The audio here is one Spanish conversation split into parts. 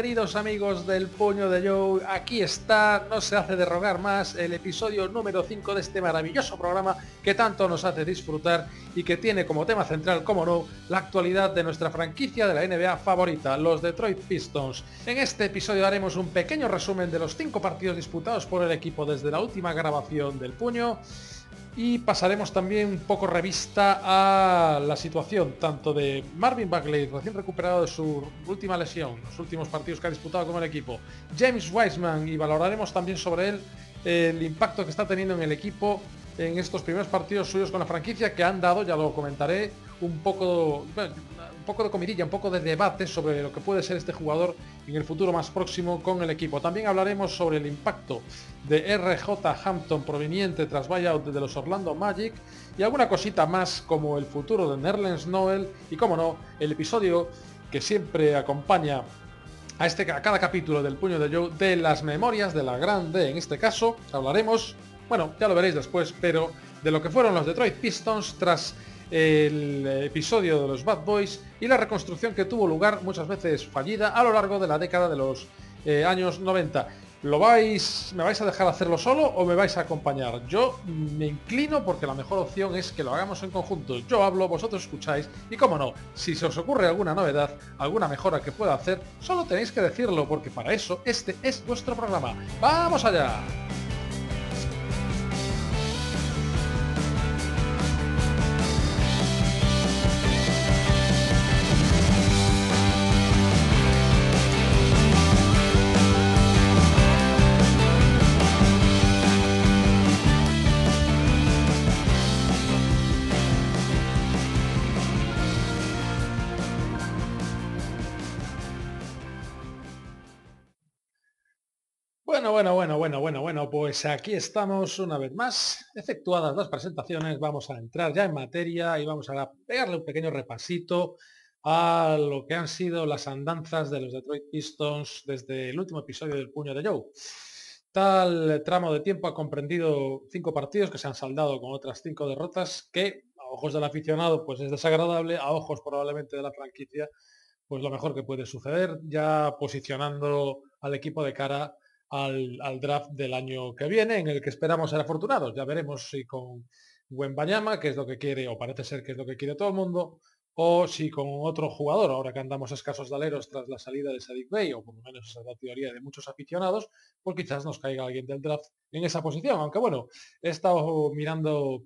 Queridos amigos del puño de Joe, aquí está, no se hace de rogar más, el episodio número 5 de este maravilloso programa que tanto nos hace disfrutar y que tiene como tema central, como no, la actualidad de nuestra franquicia de la NBA favorita, los Detroit Pistons. En este episodio haremos un pequeño resumen de los 5 partidos disputados por el equipo desde la última grabación del puño y pasaremos también un poco revista a la situación tanto de Marvin Bagley, recién recuperado de su última lesión, los últimos partidos que ha disputado con el equipo, James Wiseman y valoraremos también sobre él el impacto que está teniendo en el equipo en estos primeros partidos suyos con la franquicia que han dado, ya lo comentaré, un poco, poco de comidilla, un poco de debate sobre lo que puede ser este jugador en el futuro más próximo con el equipo. También hablaremos sobre el impacto de RJ Hampton proveniente tras buyout de los Orlando Magic y alguna cosita más como el futuro de Nerlens Noel y como no, el episodio que siempre acompaña a, este, a cada capítulo del Puño de Joe de las memorias de la Grande. En este caso hablaremos, bueno, ya lo veréis después, pero de lo que fueron los Detroit Pistons tras el episodio de los Bad Boys y la reconstrucción que tuvo lugar muchas veces fallida a lo largo de la década de los eh, años 90. ¿Lo vais, me vais a dejar hacerlo solo o me vais a acompañar? Yo me inclino porque la mejor opción es que lo hagamos en conjunto. Yo hablo, vosotros escucháis y como no, si se os ocurre alguna novedad, alguna mejora que pueda hacer, solo tenéis que decirlo porque para eso este es vuestro programa. ¡Vamos allá! Bueno, bueno, bueno, bueno, bueno, pues aquí estamos una vez más. Efectuadas las presentaciones, vamos a entrar ya en materia y vamos a pegarle un pequeño repasito a lo que han sido las andanzas de los Detroit Pistons desde el último episodio del Puño de Joe. Tal tramo de tiempo ha comprendido cinco partidos que se han saldado con otras cinco derrotas que a ojos del aficionado pues es desagradable, a ojos probablemente de la franquicia pues lo mejor que puede suceder, ya posicionando al equipo de cara al, draft del año que viene, en el que esperamos ser afortunados. Ya veremos si con buen Bañama, que es lo que quiere, o parece ser que es lo que quiere todo el mundo, o si con otro jugador, ahora que andamos escasos de aleros tras la salida de Sadik Bey, o por lo menos esa es la teoría de muchos aficionados, pues quizás nos caiga alguien del draft en esa posición. Aunque bueno, he estado mirando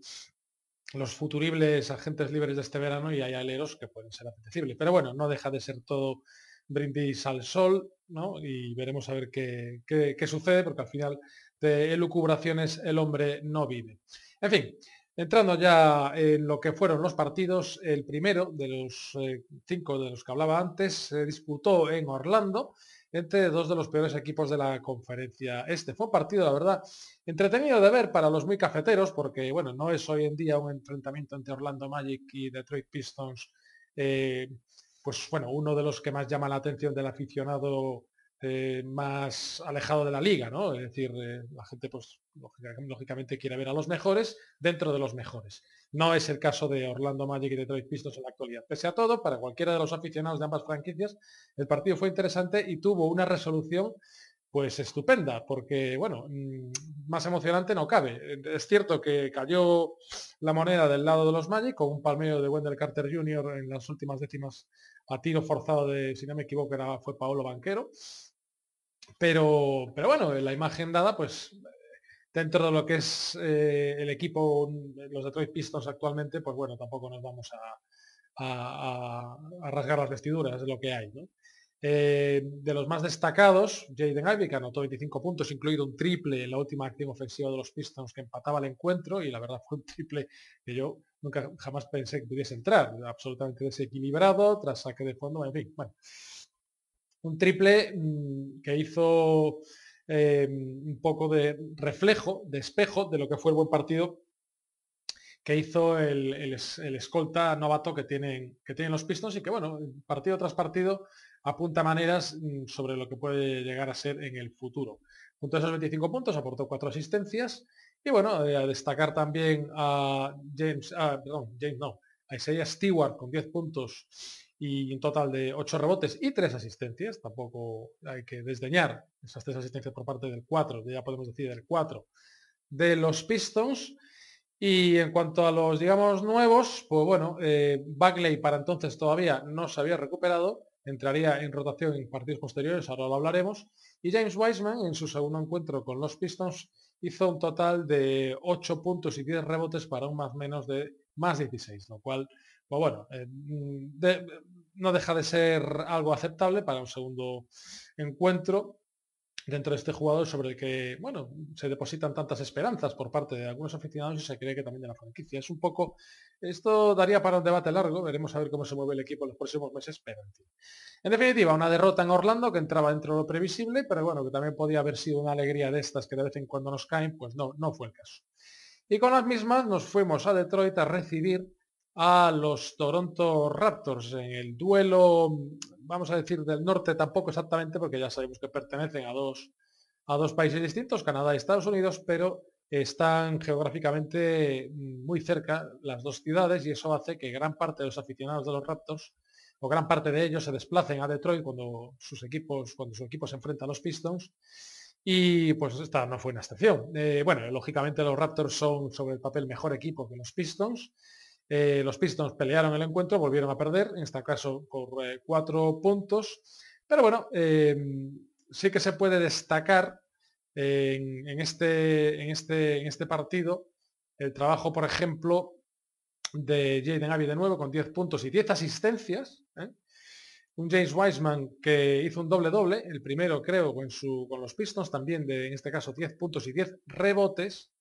los futuribles agentes libres de este verano y hay aleros que pueden ser apetecibles. Pero bueno, no deja de ser todo brindis al sol, ¿no? Y veremos a ver qué, sucede, porque al final de elucubraciones el hombre no vive. En fin, entrando ya en lo que fueron los partidos, el primero de los eh, cinco de los que hablaba antes se disputó en Orlando entre dos de los peores equipos de la conferencia este. Fue un partido, la verdad, entretenido de ver para los muy cafeteros, porque bueno, no es hoy en día un enfrentamiento entre Orlando Magic y Detroit Pistons eh, pues bueno, uno de los que más llama la atención del aficionado eh, más alejado de la liga, ¿no? Es decir, eh, la gente pues lógicamente quiere ver a los mejores dentro de los mejores. No es el caso de Orlando Magic y Detroit Pistons en la actualidad. Pese a todo, para cualquiera de los aficionados de ambas franquicias, el partido fue interesante y tuvo una resolución pues estupenda, porque bueno, mm, más emocionante no cabe. Es cierto que cayó la moneda del lado de los Magic con un palmeo de Wendell Carter Jr. en las últimas décimas a tiro forzado de, si no me equivoco, era, fue Paolo Banquero. Pero, pero bueno, la imagen dada, pues dentro de lo que es eh, el equipo, los Detroit Pistons actualmente, pues bueno, tampoco nos vamos a, a rasgar las vestiduras, es lo que hay. ¿no? Eh, de los más destacados, Jaden Ivey, que anotó 25 puntos, incluido un triple en la última acción ofensiva de los Pistons que empataba el encuentro, y la verdad fue un triple que yo nunca jamás pensé que pudiese entrar, absolutamente desequilibrado, tras saque de fondo, en fin, bueno. Un triple mm, que hizo eh, un poco de reflejo, de espejo de lo que fue el buen partido que hizo el, escolta novato que tienen, que tienen los Pistons y que, bueno, partido tras partido apunta maneras mm, sobre lo que puede llegar a ser en el futuro. Junto a esos 25 puntos aportó cuatro asistencias y bueno, eh, a destacar también a James, ah, perdón, James no, a Isaiah Stewart con 10 puntos y un total de 8 rebotes y 3 asistencias. Tampoco hay que desdeñar esas 3 asistencias por parte del 4, ya podemos decir del 4 de los Pistons. Y en cuanto a los, digamos, nuevos, pues bueno, eh, Bagley para entonces todavía no se había recuperado, entraría en rotación en partidos posteriores, ahora lo hablaremos. Y James Wiseman, en su segundo encuentro con los Pistons, hizo un total de 8 puntos y 10 rebotes para un más menos de más 16, lo cual, pues bueno, eh, no deja de ser algo aceptable para un segundo encuentro dentro de este jugador sobre el que, bueno, se depositan tantas esperanzas por parte de algunos aficionados y se cree que también de la franquicia. Es un poco, esto daría para un debate largo, veremos a ver cómo se mueve el equipo en los próximos meses, pero en fin. En definitiva, una derrota en Orlando que entraba dentro de lo previsible, pero bueno, que también podía haber sido una alegría de estas que de vez en cuando nos caen, pues no, no fue el caso. Y con las mismas nos fuimos a Detroit a recibir a los Toronto Raptors en el duelo, vamos a decir, del norte tampoco exactamente, porque ya sabemos que pertenecen a dos, a dos países distintos, Canadá y Estados Unidos, pero están geográficamente muy cerca las dos ciudades y eso hace que gran parte de los aficionados de los Raptors o gran parte de ellos se desplacen a Detroit cuando sus equipos, cuando su equipo se enfrenta a los Pistons. Y pues esta no fue una excepción. Eh, bueno, lógicamente los Raptors son sobre el papel mejor equipo que los Pistons. Eh, los Pistons pelearon el encuentro, volvieron a perder, en este caso por eh, cuatro puntos. Pero bueno, em, sí que se puede destacar en, este, este, en este partido el trabajo, por ejemplo, de Jaden Abbey de nuevo con 10 puntos y 10 asistencias. ¿eh? Un James Wiseman que hizo un doble-doble, el primero creo con, con los Pistons, también de, en este caso 10 puntos y 10 rebotes.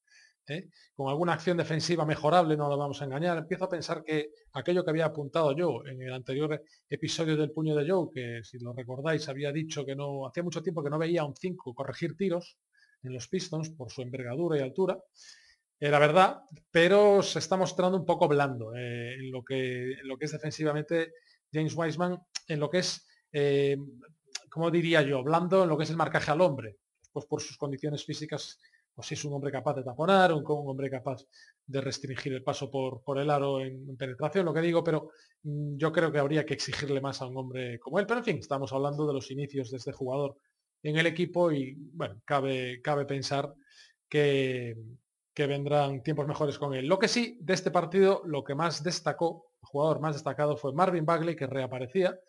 ¿Eh? con alguna acción defensiva mejorable, no lo vamos a engañar. Empiezo a pensar que aquello que había apuntado yo en el anterior episodio del puño de Joe, que si lo recordáis había dicho que no, hacía mucho tiempo que no veía un 5 corregir tiros en los Pistons por su envergadura y altura, era verdad, pero se está mostrando un poco blando eh, en, lo que, lo que es defensivamente James Wiseman, en lo que es, eh, como diría yo, blando en lo que es el marcaje al hombre, pues por sus condiciones físicas o si es un hombre capaz de taponar, un, un hombre capaz de restringir el paso por, por el aro en, penetración, lo que digo, pero mm, yo creo que habría que exigirle más a un hombre como él. Pero en fin, estamos hablando de los inicios de este jugador en el equipo y bueno, cabe, cabe pensar que, que vendrán tiempos mejores con él. Lo que sí, de este partido, lo que más destacó, el jugador más destacado fue Marvin Bagley, que reaparecía,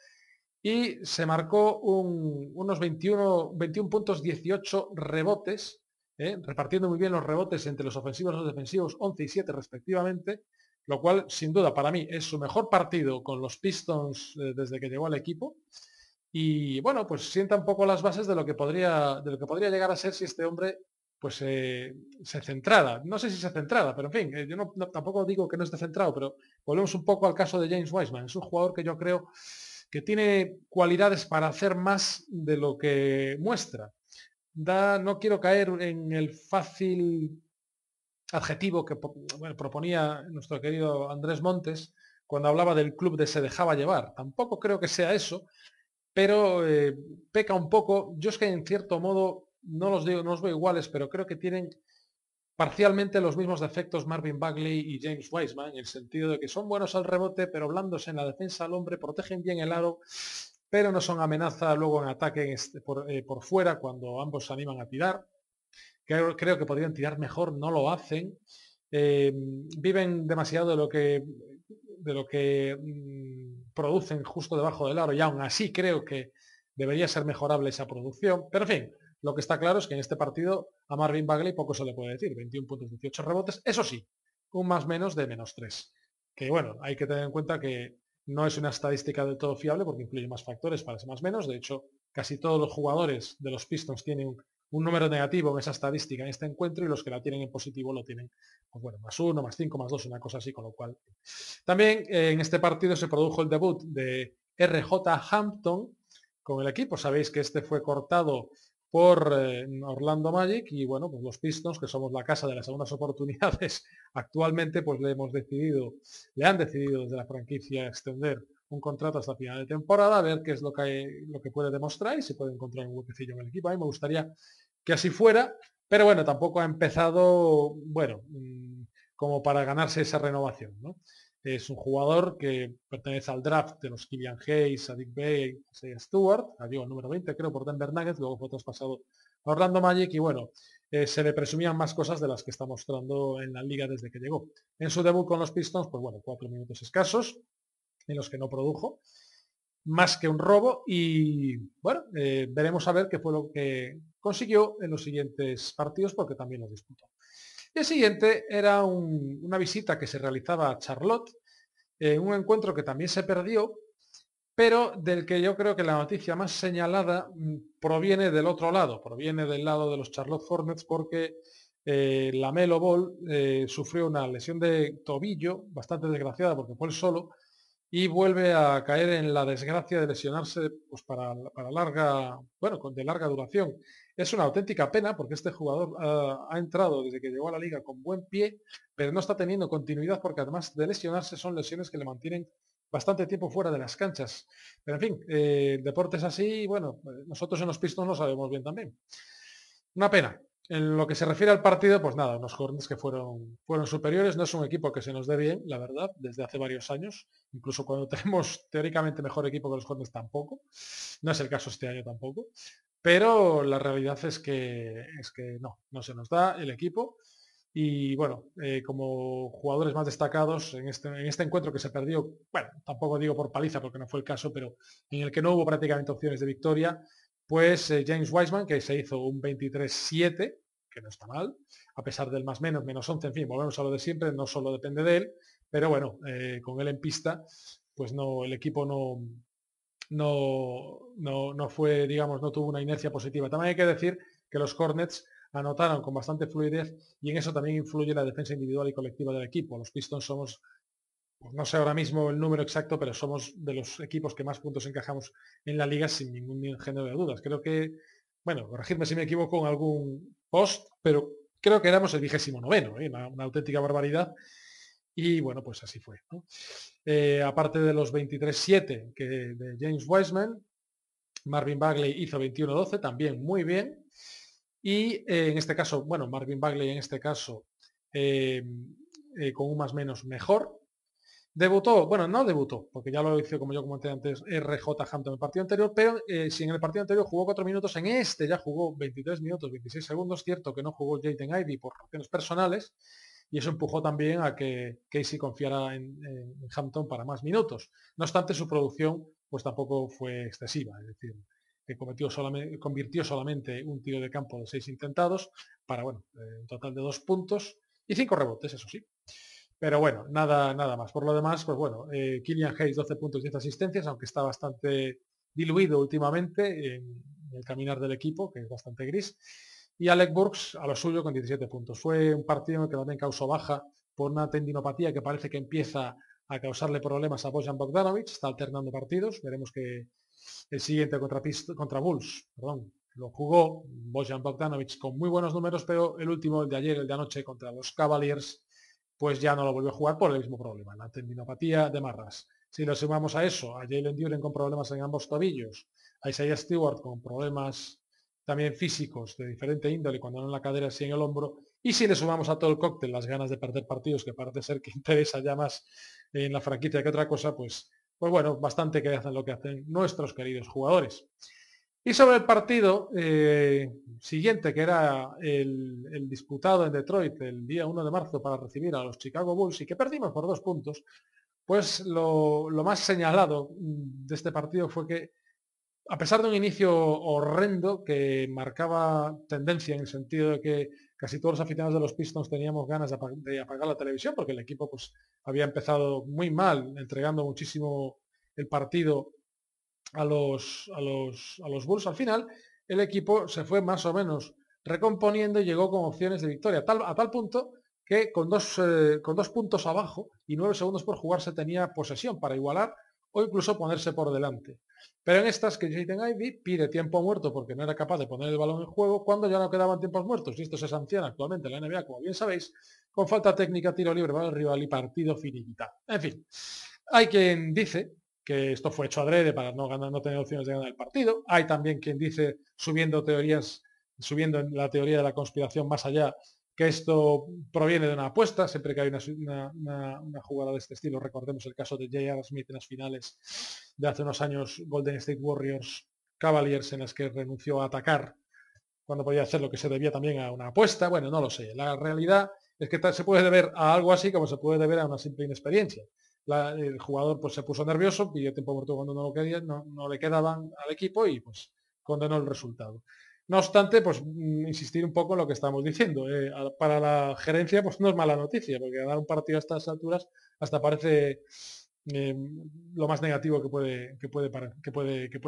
y se marcó unos 21, 21 puntos, 18 rebotes, ¿eh? repartiendo muy bien los rebotes entre los ofensivos y los defensivos, 11 y 7 respectivamente, lo cual sin duda para mí es su mejor partido con los Pistons eh, desde que llegó al equipo. Y bueno, pues sienta un poco las bases de lo que podría, de lo que podría llegar a ser si este hombre pues eh, se centrara. No sé si se centrara, pero en fin, yo no, tampoco digo que no esté centrado, pero volvemos un poco al caso de James Wiseman. Es un jugador que yo creo que tiene cualidades para hacer más de lo que muestra no quiero caer en el fácil adjetivo que proponía nuestro querido Andrés Montes cuando hablaba del club de se dejaba llevar. Tampoco creo que sea eso, pero eh, peca un poco. Yo es que en cierto modo no los digo, no los veo iguales, pero creo que tienen parcialmente los mismos defectos Marvin Bagley y James Wiseman, en el sentido de que son buenos al rebote, pero blandos en la defensa al hombre, protegen bien el aro pero no son amenaza luego en ataque este, eh, por, fuera cuando ambos se animan a tirar. Creo, que podrían tirar mejor, no lo hacen. Eh, viven demasiado de lo que, de lo que mm, producen justo debajo del aro y aún así creo que debería ser mejorable esa producción. Pero en fin, lo que está claro es que en este partido a Marvin Bagley poco se le puede decir. 21 puntos, 18 rebotes. Eso sí, un más menos de menos 3. Que bueno, hay que tener en cuenta que no es una estadística del todo fiable porque incluye más factores para ese más menos. De hecho, casi todos los jugadores de los Pistons tienen un, número negativo en esa estadística en este encuentro y los que la tienen en positivo lo tienen, pues bueno, más uno, más cinco, más dos, una cosa así, con lo cual. También eh, en este partido se produjo el debut de RJ Hampton con el equipo. Sabéis que este fue cortado por eh, Orlando Magic y bueno, pues los Pistons, que somos la casa de las segundas oportunidades, actualmente pues le hemos decidido, le han decidido desde la franquicia extender un contrato hasta final de temporada, a ver qué es lo que, lo que puede demostrar y si puede encontrar un huequecillo en el equipo. A mí me gustaría que así fuera, pero bueno, tampoco ha empezado, bueno, mm, como para ganarse esa renovación. Es un jugador que pertenece al draft de los Killian Hayes, a Dick Bay, a Stewart, el número 20 creo por Denver Nuggets, luego fue traspasado a Orlando Magic y bueno, eh, se le presumían más cosas de las que está mostrando en la liga desde que llegó. En su debut con los Pistons, pues bueno, cuatro minutos escasos, en los que no produjo, más que un robo y bueno, eh, veremos a ver qué fue lo que consiguió en los siguientes partidos porque también los disputó. El siguiente era una visita que se realizaba a Charlotte, en un encuentro que también se perdió, pero del que yo creo que la noticia más señalada mm, proviene del otro lado, proviene del lado de los Charlotte Hornets porque eh, la Melo Ball eh, sufrió una lesión de tobillo bastante desgraciada porque fue el solo y vuelve a caer en la desgracia de lesionarse pues, para, para larga, bueno, de larga duración. Es una auténtica pena porque este jugador ha entrado desde que llegó a la liga con buen pie, pero no está teniendo continuidad porque además de lesionarse son lesiones que le mantienen bastante tiempo fuera de las canchas. Pero en fin, eh, deportes así, bueno, nosotros en los Pistons lo sabemos bien también. Una pena, en lo que se refiere al partido, pues nada, unos Hornets que fueron, fueron superiores. No es un equipo que se nos dé bien, la verdad, desde hace varios años. Incluso cuando tenemos teóricamente mejor equipo que los Hornets tampoco. No es el caso este año tampoco. Pero la realidad es que, es que no, no se nos da el equipo. Y bueno, eh, como jugadores más destacados en este, en este encuentro que se perdió, bueno, tampoco digo por paliza porque no fue el caso, pero en el que no hubo prácticamente opciones de victoria, pues eh, James Wiseman, que se hizo un 23-7, que no está mal, a pesar del más menos, menos 11, en fin, volvemos a lo de siempre, no solo depende de él, pero bueno, eh, con él en pista, pues no, el equipo no, no, no, fue, digamos, no tuvo una inercia positiva. También hay que decir que los Hornets anotaron con bastante fluidez y en eso también influye la defensa individual y colectiva del equipo. Los Pistons somos no sé ahora mismo el número exacto, pero somos de los equipos que más puntos encajamos en la liga sin ningún género de dudas. Creo que, bueno, corregidme si me equivoco en algún post, pero creo que éramos el vigésimo noveno, ¿eh? una, auténtica barbaridad. Y bueno, pues así fue. Eh, aparte de los 23-7 que de James Wiseman, Marvin Bagley hizo 21-12, también muy bien. Y eh, en este caso, bueno, Marvin Bagley en este caso con un más menos mejor, Debutó, bueno, no debutó, porque ya lo hizo, como yo comenté antes, RJ Hampton en el partido anterior, pero eh, si en el partido anterior jugó 4 minutos, en este ya jugó 23 minutos, 26 segundos, cierto que no jugó Jaden Ivy por razones personales, y eso empujó también a que Casey confiara en, Hampton para más minutos. No obstante, su producción pues tampoco fue excesiva, es decir, que cometió solamente, convirtió solamente un tiro de campo de 6 intentados para, bueno, eh, un total de 2 puntos y 5 rebotes, eso sí. Pero bueno, nada, nada más. Por lo demás, pues bueno, eh, Killian Hayes 12 puntos y 10 asistencias, aunque está bastante diluido últimamente en el caminar del equipo, que es bastante gris. Y Alec Burks a lo suyo con 17 puntos. Fue un partido que también causó baja por una tendinopatía que parece que empieza a causarle problemas a Bojan Bogdanovic. Está alternando partidos. Veremos que el siguiente contra, contra Bulls, perdón, lo jugó Bojan Bogdanovic con muy buenos números, pero el último, el de ayer, el de anoche contra los Cavaliers, pues ya no lo volvió a jugar por el mismo problema, la tendinopatía de marras. Si lo sumamos a eso, a Jalen Duren con problemas en ambos tobillos, a Isaiah Stewart con problemas también físicos de diferente índole, cuando no en la cadera, sí en el hombro, y si le sumamos a todo el cóctel las ganas de perder partidos, que parece ser que interesa ya más en la franquicia que otra cosa, pues, pues bueno, bastante que hacen lo que hacen nuestros queridos jugadores. Y sobre el partido eh, siguiente, que era el, disputado en Detroit el día 1 de marzo para recibir a los Chicago Bulls y que perdimos por dos puntos, pues lo, más señalado de este partido fue que, a pesar de un inicio horrendo que marcaba tendencia en el sentido de que casi todos los aficionados de los Pistons teníamos ganas de, apagar la televisión, porque el equipo pues, había empezado muy mal, entregando muchísimo el partido a los, a los, a los Bulls al final, el equipo se fue más o menos recomponiendo y llegó con opciones de victoria, a tal punto que con dos, eh, con dos puntos abajo y nueve segundos por jugar se tenía posesión para igualar o incluso ponerse por delante. Pero en estas que Jaden Ivy pide tiempo muerto porque no era capaz de poner el balón en juego cuando ya no quedaban tiempos muertos. Y esto se sanciona actualmente en la NBA, como bien sabéis, con falta técnica, tiro libre el rival y partido finiquitado. En fin, hay quien dice que esto fue hecho adrede para no, ganar, no tener opciones de ganar el partido. Hay también quien dice, subiendo teorías, subiendo en la teoría de la conspiración más allá, que esto proviene de una apuesta, siempre que hay una, una, jugada de este estilo, recordemos el caso de J.R. Smith en las finales de hace unos años, Golden State Warriors Cavaliers, en las que renunció a atacar cuando podía hacer lo que se debía también a una apuesta, bueno, no lo sé. La realidad es que se puede deber a algo así como se puede deber a una simple inexperiencia. el jugador pues se puso nervioso, pidió tiempo muerto cuando no lo quería, no, no le quedaban al equipo y pues condenó el resultado. No obstante, pues mm, insistir un poco en lo que estamos diciendo. Eh, para la gerencia, pues no es mala noticia, porque dar un partido a estas alturas hasta parece em, lo más negativo que puede, que puede, que puede, que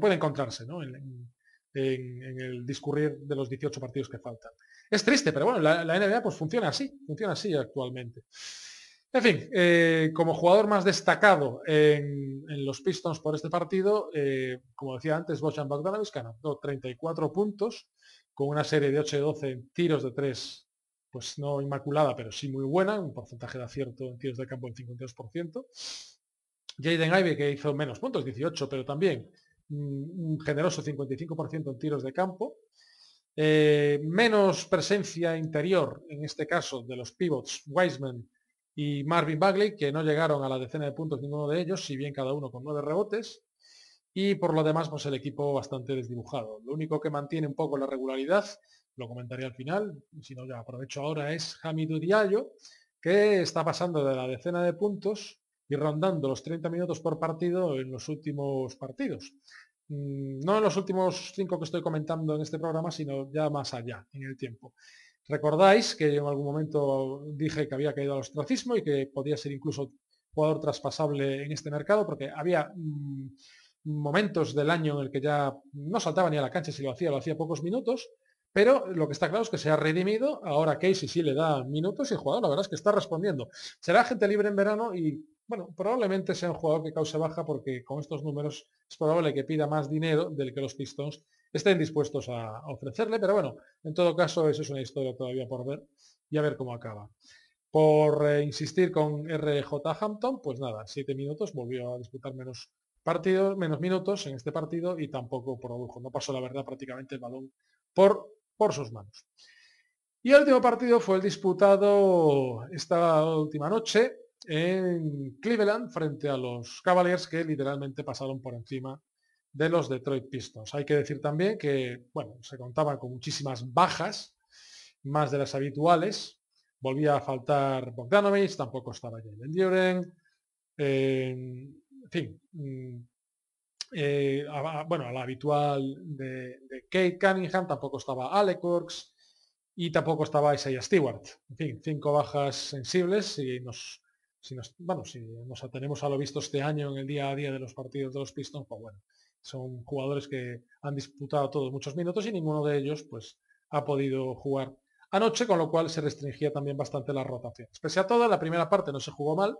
puede, encontrarse en, el discurrir de los 18 partidos que faltan. Es triste, pero bueno, la, la NBA pues funciona así, funciona así actualmente. En fin, eh, como jugador más destacado en, los Pistons por este partido, eh, como decía antes, Bojan Bogdanovic ganó 34 puntos con una serie de 8 y 12 en tiros de 3, pues no inmaculada, pero sí muy buena, un porcentaje de acierto en tiros de campo del 52%. Jaden Ivey, que hizo menos puntos, 18, pero también un generoso 55% en tiros de campo. Eh, menos presencia interior, en este caso, de los pivots Wiseman y Marvin Bagley, que no llegaron a la decena de puntos ninguno de ellos, si bien cada uno con nueve rebotes. Y por lo demás, pues el equipo bastante desdibujado. Lo único que mantiene un poco la regularidad, lo comentaré al final, si no ya aprovecho ahora, es Hamidou Diallo, que está pasando de la decena de puntos y rondando los 30 minutos por partido en los últimos partidos. Mm, no en los últimos cinco que estoy comentando en este programa, sino ya más allá en el tiempo. Recordáis que yo en algún momento dije que había caído al ostracismo y que podía ser incluso jugador traspasable en este mercado porque había mm, momentos del año en el que ya no saltaba ni a la cancha si lo hacía, lo hacía pocos minutos, pero lo que está claro es que se ha redimido, ahora Casey sí le da minutos y el jugador la verdad es que está respondiendo. Será gente libre en verano y bueno, probablemente sea un jugador que cause baja porque con estos números es probable que pida más dinero del que los Pistons estén dispuestos a, ofrecerle, pero bueno, en todo caso eso es una historia todavía por ver y a ver cómo acaba. Por eh, insistir con RJ Hampton, pues nada, siete minutos, volvió a disputar menos partidos, menos minutos en este partido y tampoco produjo, no pasó la verdad prácticamente el balón por, por sus manos. Y el último partido fue el disputado esta última noche en Cleveland frente a los Cavaliers que literalmente pasaron por encima de los Detroit Pistons. Hay que decir también que, bueno, se contaban con muchísimas bajas, más de las habituales. Volvía a faltar Bogdanovich, tampoco estaba Jalen Duren. en fin, mm, eh, bueno, a la habitual de, Kate Cunningham, tampoco estaba Alec Works y tampoco estaba Isaiah Stewart. En fin, cinco bajas sensibles y nos, si nos, bueno, si nos atenemos a lo visto este año en el día a día de los partidos de los Pistons, pues bueno, son jugadores que han disputado todos muchos minutos y ninguno de ellos pues ha podido jugar anoche, con lo cual se restringía también bastante la rotación. Pese a todo, la primera parte no se jugó mal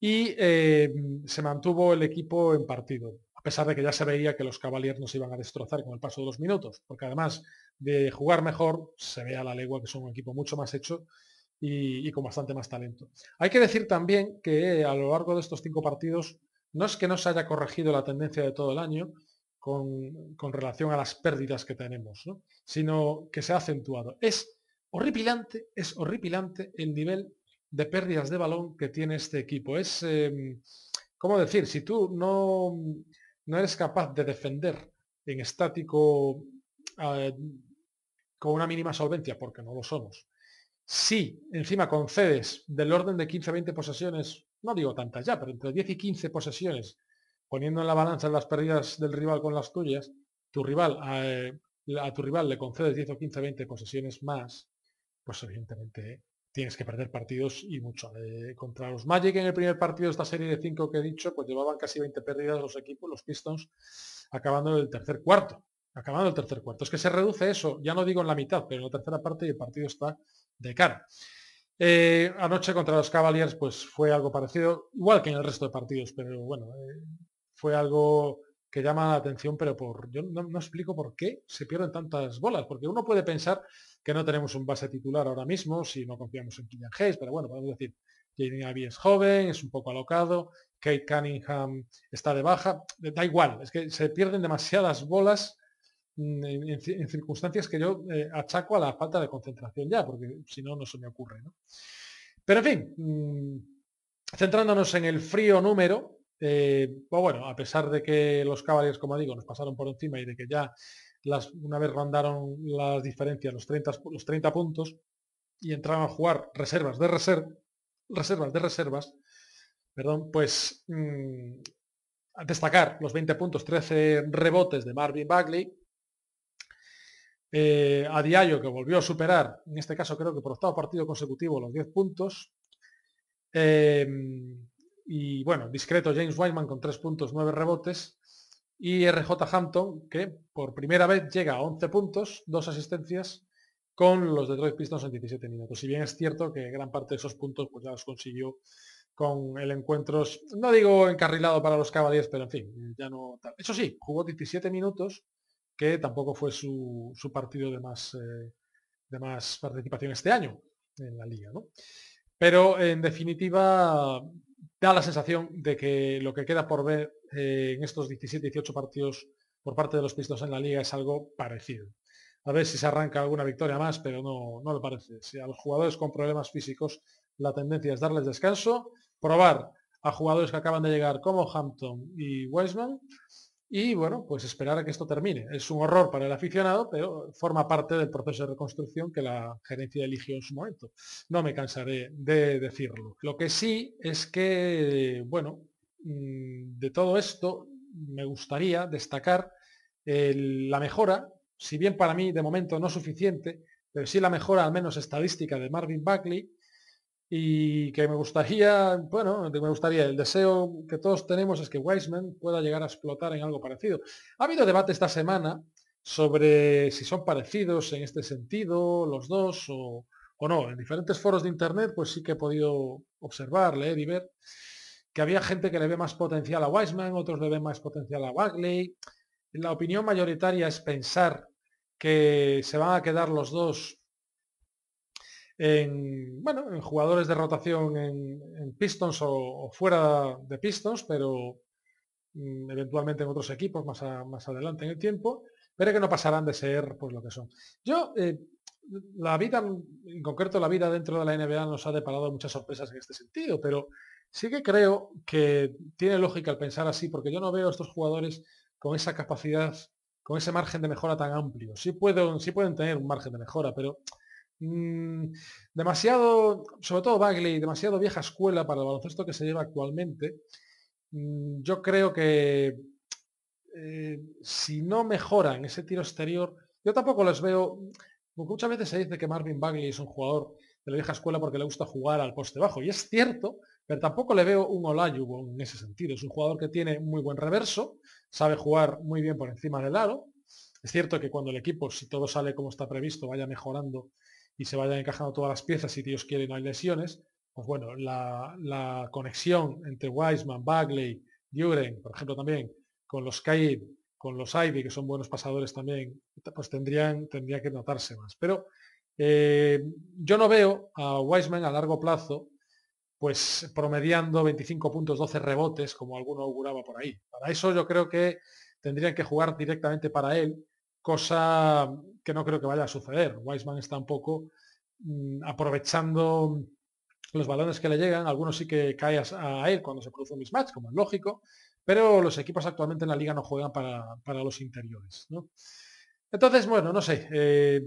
y eh, se mantuvo el equipo en partido, a pesar de que ya se veía que los Cavaliers nos iban a destrozar con el paso de los minutos, porque además de jugar mejor, se ve a la legua que son un equipo mucho más hecho y con bastante más talento. Hay que decir también que a lo largo de estos cinco partidos no es que no se haya corregido la tendencia de todo el año con, relación a las pérdidas que tenemos, sino que se ha acentuado. Es horripilante, es horripilante el nivel de pérdidas de balón que tiene este equipo. Es, em, ¿cómo decir? Si tú no, no eres capaz de defender en estático eh, con una mínima solvencia, porque no lo somos, si encima concedes del orden de 15-20 posesiones no digo tantas ya, pero entre 10 y 15 posesiones, poniendo en la balanza las pérdidas del rival con las tuyas, tu rival, eh, a, tu rival le concedes 10 o 15, 20 posesiones más, pues evidentemente tienes que perder partidos y mucho. Eh, contra los Magic en el primer partido de esta serie de 5 que he dicho, pues llevaban casi 20 pérdidas los equipos, los Pistons, acabando el tercer cuarto. Acabando el tercer cuarto. Es que se reduce eso, ya no digo en la mitad, pero en la tercera parte el partido está de cara. Eh, anoche contra los Cavaliers pues fue algo parecido, igual que en el resto de partidos, pero bueno, eh, fue algo que llama la atención, pero por yo no, explico por qué se pierden tantas bolas, porque uno puede pensar que no tenemos un base titular ahora mismo si no confiamos en Killian Hayes, pero bueno, podemos decir, Jamie Abbey es joven, es un poco alocado, Kate Cunningham está de baja, da igual, es que se pierden demasiadas bolas mm, en, circunstancias que yo eh, achaco a la falta de concentración ya, porque si no, no se me ocurre. Pero en fin, mm, centrándonos en el frío número, eh, bueno, a pesar de que los Cavaliers, como digo, nos pasaron por encima y de que ya las, una vez rondaron las diferencias, los 30, los 30 puntos, y entraron a jugar reservas de reserva, reservas de reservas, perdón, pues mm, destacar los 20 puntos, 13 rebotes de Marvin Bagley, eh, a Diallo que volvió a superar, en este caso creo que por octavo partido consecutivo, los 10 puntos. Em, y bueno, discreto James Wiseman con 3 puntos, 9 rebotes. Y RJ Hampton, que por primera vez llega a 11 puntos, 2 asistencias, con los Detroit Pistons en 17 minutos. Si bien es cierto que gran parte de esos puntos pues ya los consiguió con el encuentro, no digo encarrilado para los Cavaliers, pero en fin, ya no. Eso sí, jugó 17 minutos, que tampoco fue su, partido de más, eh, de más participación este año en la liga. ¿no? Pero en definitiva da la sensación de que lo que queda por ver eh, en estos 17-18 partidos por parte de los Pistons en la liga es algo parecido a ver si se arranca alguna victoria más, pero no, no le parece. Si a los jugadores con problemas físicos la tendencia es darles descanso, probar a jugadores que acaban de llegar como Hampton y Weisman y bueno, pues esperar a que esto termine. Es un horror para el aficionado, pero forma parte del proceso de reconstrucción que la gerencia eligió en su momento. No me cansaré de decirlo. Lo que sí es que, bueno, mm, de todo esto me gustaría destacar la mejora si bien para mí de momento no suficiente, pero sí la mejora al menos estadística de Marvin Buckley y que me gustaría, bueno, me gustaría, el deseo que todos tenemos es que Wiseman pueda llegar a explotar en algo parecido. Ha habido debate esta semana sobre si son parecidos en este sentido los dos o, no. En diferentes foros de internet pues sí que he podido observar, leer y ver que había gente que le ve más potencial a Wiseman, otros le ven más potencial a Bagley. La opinión mayoritaria es pensar que se van a quedar los dos en, bueno, en jugadores de rotación en, Pistons o, fuera de Pistons, pero mm, eventualmente en otros equipos más, más adelante en el tiempo, pero que no pasarán de ser pues lo que son. Yo, eh, la vida, en concreto la vida dentro de la NBA nos ha deparado muchas sorpresas en este sentido, pero sí que creo que tiene lógica el pensar así, porque yo no veo a estos jugadores con esa capacidad con ese margen de mejora tan amplio. Sí, sí pueden tener un margen de mejora, pero mm, demasiado, sobre todo Bagley, demasiado vieja escuela para el baloncesto que se lleva actualmente. Mm, yo creo que eh, si no mejoran ese tiro exterior, yo tampoco les veo, muchas veces se dice que Marvin Bagley es un jugador de la vieja escuela porque le gusta jugar al poste bajo, y es cierto, pero tampoco le veo un Olajuwon en ese sentido. Es un jugador que tiene muy buen reverso, sabe jugar muy bien por encima del aro. Es cierto que cuando el equipo, si todo sale como está previsto, vaya mejorando y se vayan encajando todas las piezas, si Dios quiere no hay lesiones, pues bueno, la, conexión entre Wiseman, Bagley, Duren, por ejemplo también, con los Caid, con los Ivy, que son buenos pasadores también, pues tendrían, tendría que notarse más. Pero eh, yo no veo a Wiseman a largo plazo pues promediando 25 puntos, 12 rebotes, como alguno auguraba por ahí. Para eso yo creo que tendrían que jugar directamente para él, cosa que no creo que vaya a suceder. Weisman está un poco mm, aprovechando los balones que le llegan, algunos sí que cae a, él cuando se produce un mismatch, como es lógico, pero los equipos actualmente en la liga no juegan para, los interiores. Entonces, bueno, no sé, eh,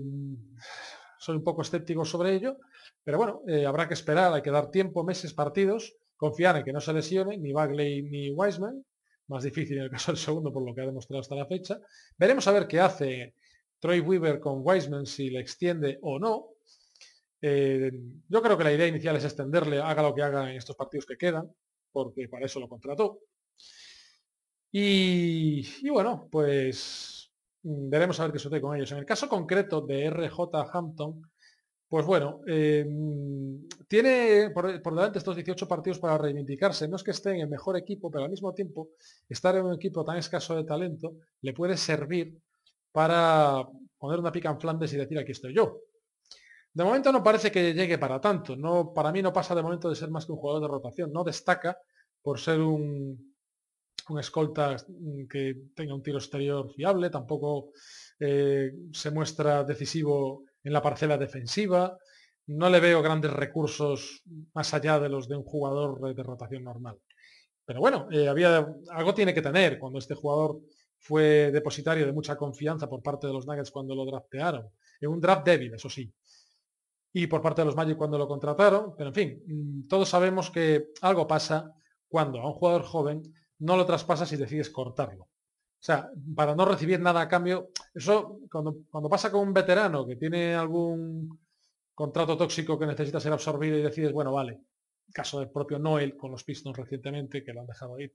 soy un poco escéptico sobre ello, pero bueno, eh, habrá que esperar, hay que dar tiempo, meses, partidos, confiar en que no se lesione ni Bagley ni Wiseman, más difícil en el caso del segundo por lo que ha demostrado hasta la fecha. Veremos a ver qué hace Troy Weaver con Wiseman, si le extiende o no. Eh, yo creo que la idea inicial es extenderle, haga lo que haga en estos partidos que quedan, porque para eso lo contrató. Y, bueno, pues mm, veremos a ver qué sucede con ellos. En el caso concreto de RJ Hampton, pues bueno, em, tiene por, delante estos 18 partidos para reivindicarse. No es que esté en el mejor equipo, pero al mismo tiempo estar en un equipo tan escaso de talento le puede servir para poner una pica en Flandes y decir aquí estoy yo. De momento no parece que llegue para tanto. No, para mí no pasa de momento de ser más que un jugador de rotación. No destaca por ser un, un escolta mm, que tenga un tiro exterior fiable, tampoco eh, se muestra decisivo en la parcela defensiva. No le veo grandes recursos más allá de los de un jugador de rotación normal. Pero bueno, eh, había, algo tiene que tener cuando este jugador fue depositario de mucha confianza por parte de los Nuggets cuando lo draftearon. En un draft débil, eso sí. Y por parte de los Magic cuando lo contrataron. Pero en fin, mm, todos sabemos que algo pasa cuando a un jugador joven no lo traspasas y decides cortarlo. O sea, para no recibir nada a cambio, eso cuando, cuando pasa con un veterano que tiene algún contrato tóxico que necesita ser absorbido y decides, bueno, vale, caso del propio Noel con los Pistons recientemente, que lo han dejado ir.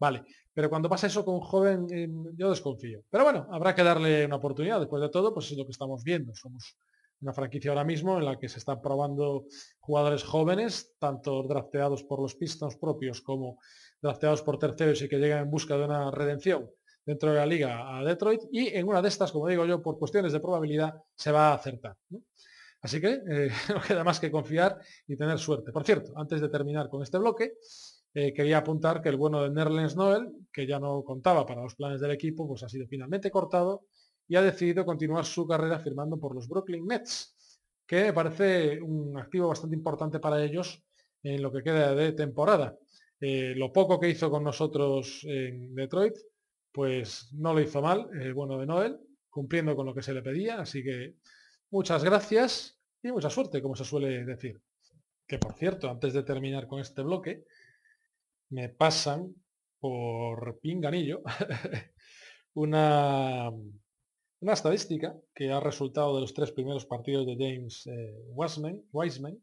Vale, pero cuando pasa eso con un joven, eh, yo desconfío. Pero bueno, habrá que darle una oportunidad. Después de todo, pues es lo que estamos viendo. Somos una franquicia ahora mismo en la que se están probando jugadores jóvenes, tanto drafteados por los Pistons propios como drafteados por terceros y que llegan en busca de una redención dentro de la liga a Detroit. Y en una de estas, como digo yo, por cuestiones de probabilidad, se va a acertar. Así que eh, no queda más que confiar y tener suerte. Por cierto, antes de terminar con este bloque, eh, quería apuntar que el bueno de Nerlens Noel, que ya no contaba para los planes del equipo, pues ha sido finalmente cortado y ha decidido continuar su carrera firmando por los Brooklyn Nets, que me parece un activo bastante importante para ellos en lo que queda de temporada. Eh, lo poco que hizo con nosotros en Detroit, pues no lo hizo mal, el bueno de Noel, cumpliendo con lo que se le pedía, así que muchas gracias y mucha suerte, como se suele decir. Que por cierto, antes de terminar con este bloque, me pasan por pinganillo una, una estadística que ha resultado de los tres primeros partidos de James eh, Wiseman,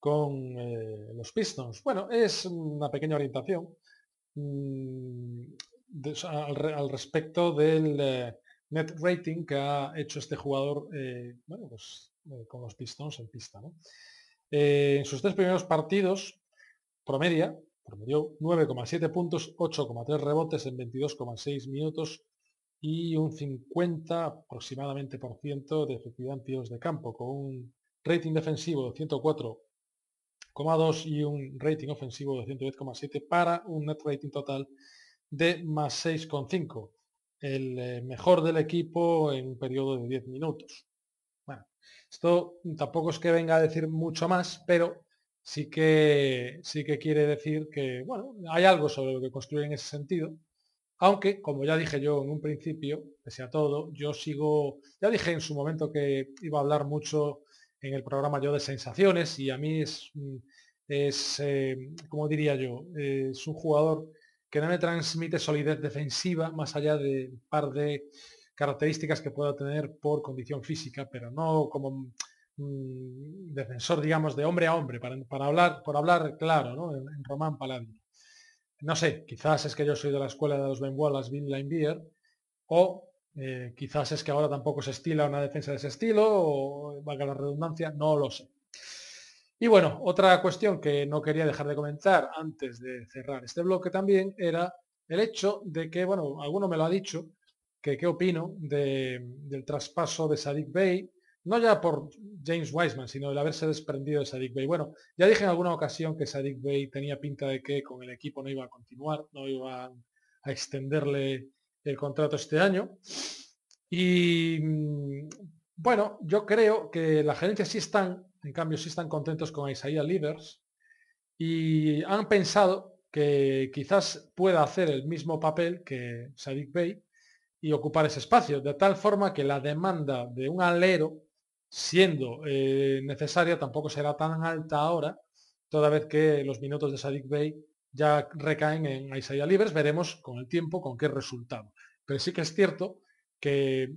con eh, los Pistons. Bueno, es una pequeña orientación mm, al, respecto del eh, net rating que ha hecho este jugador bueno, pues, eh, con los Pistons en pista. Eh, en sus tres primeros partidos, promedia, promedió 9,7 puntos, 8,3 rebotes en 22,6 minutos y un 50 aproximadamente por ciento de efectividad en tiros de campo, con un rating defensivo de 104,2 y un rating ofensivo de 110,7 para un net rating total de más 6,5, el eh, mejor del equipo en un periodo de 10 minutos. Esto tampoco es que venga a decir mucho más, pero sí que, sí que quiere decir que, bueno, hay algo sobre lo que construir en ese sentido. Aunque, como ya dije yo en un principio, pese a todo, yo sigo, ya dije en su momento que iba a hablar mucho en el programa yo de sensaciones y a mí es, es eh, como diría yo, es un jugador que no me transmite solidez defensiva más allá de un par de características que pueda tener por condición física, pero no como defensor, digamos, de hombre a hombre, para, hablar, por hablar claro, ¿no? En, Román Palladio. No sé, quizás es que yo soy de la escuela de los Ben Wallace, Bill Linebeer, o eh, quizás es que ahora tampoco se estila una defensa de ese estilo, o valga la redundancia, no lo sé. Y bueno, otra cuestión que no quería dejar de comentar antes de cerrar este bloque también era el hecho de que, bueno, alguno me lo ha dicho, que qué opino del traspaso de Sadik Bey, no ya por James Wiseman, sino el haberse desprendido de Sadik Bey. Bueno, ya dije en alguna ocasión que Sadik Bey tenía pinta de que con el equipo no iba a continuar, no iba a extenderle el contrato este año. Y mm, bueno, yo creo que la gerencia sí están, en cambio sí están contentos con Isaiah Leaders y han pensado que quizás pueda hacer el mismo papel que Sadik Bey y ocupar ese espacio, de tal forma que la demanda de un alero, siendo eh, necesaria, tampoco será tan alta ahora, toda vez que los minutos de Sadik Bey ya recaen en Isaiah Libres, veremos con el tiempo con qué resultado. Pero sí que es cierto que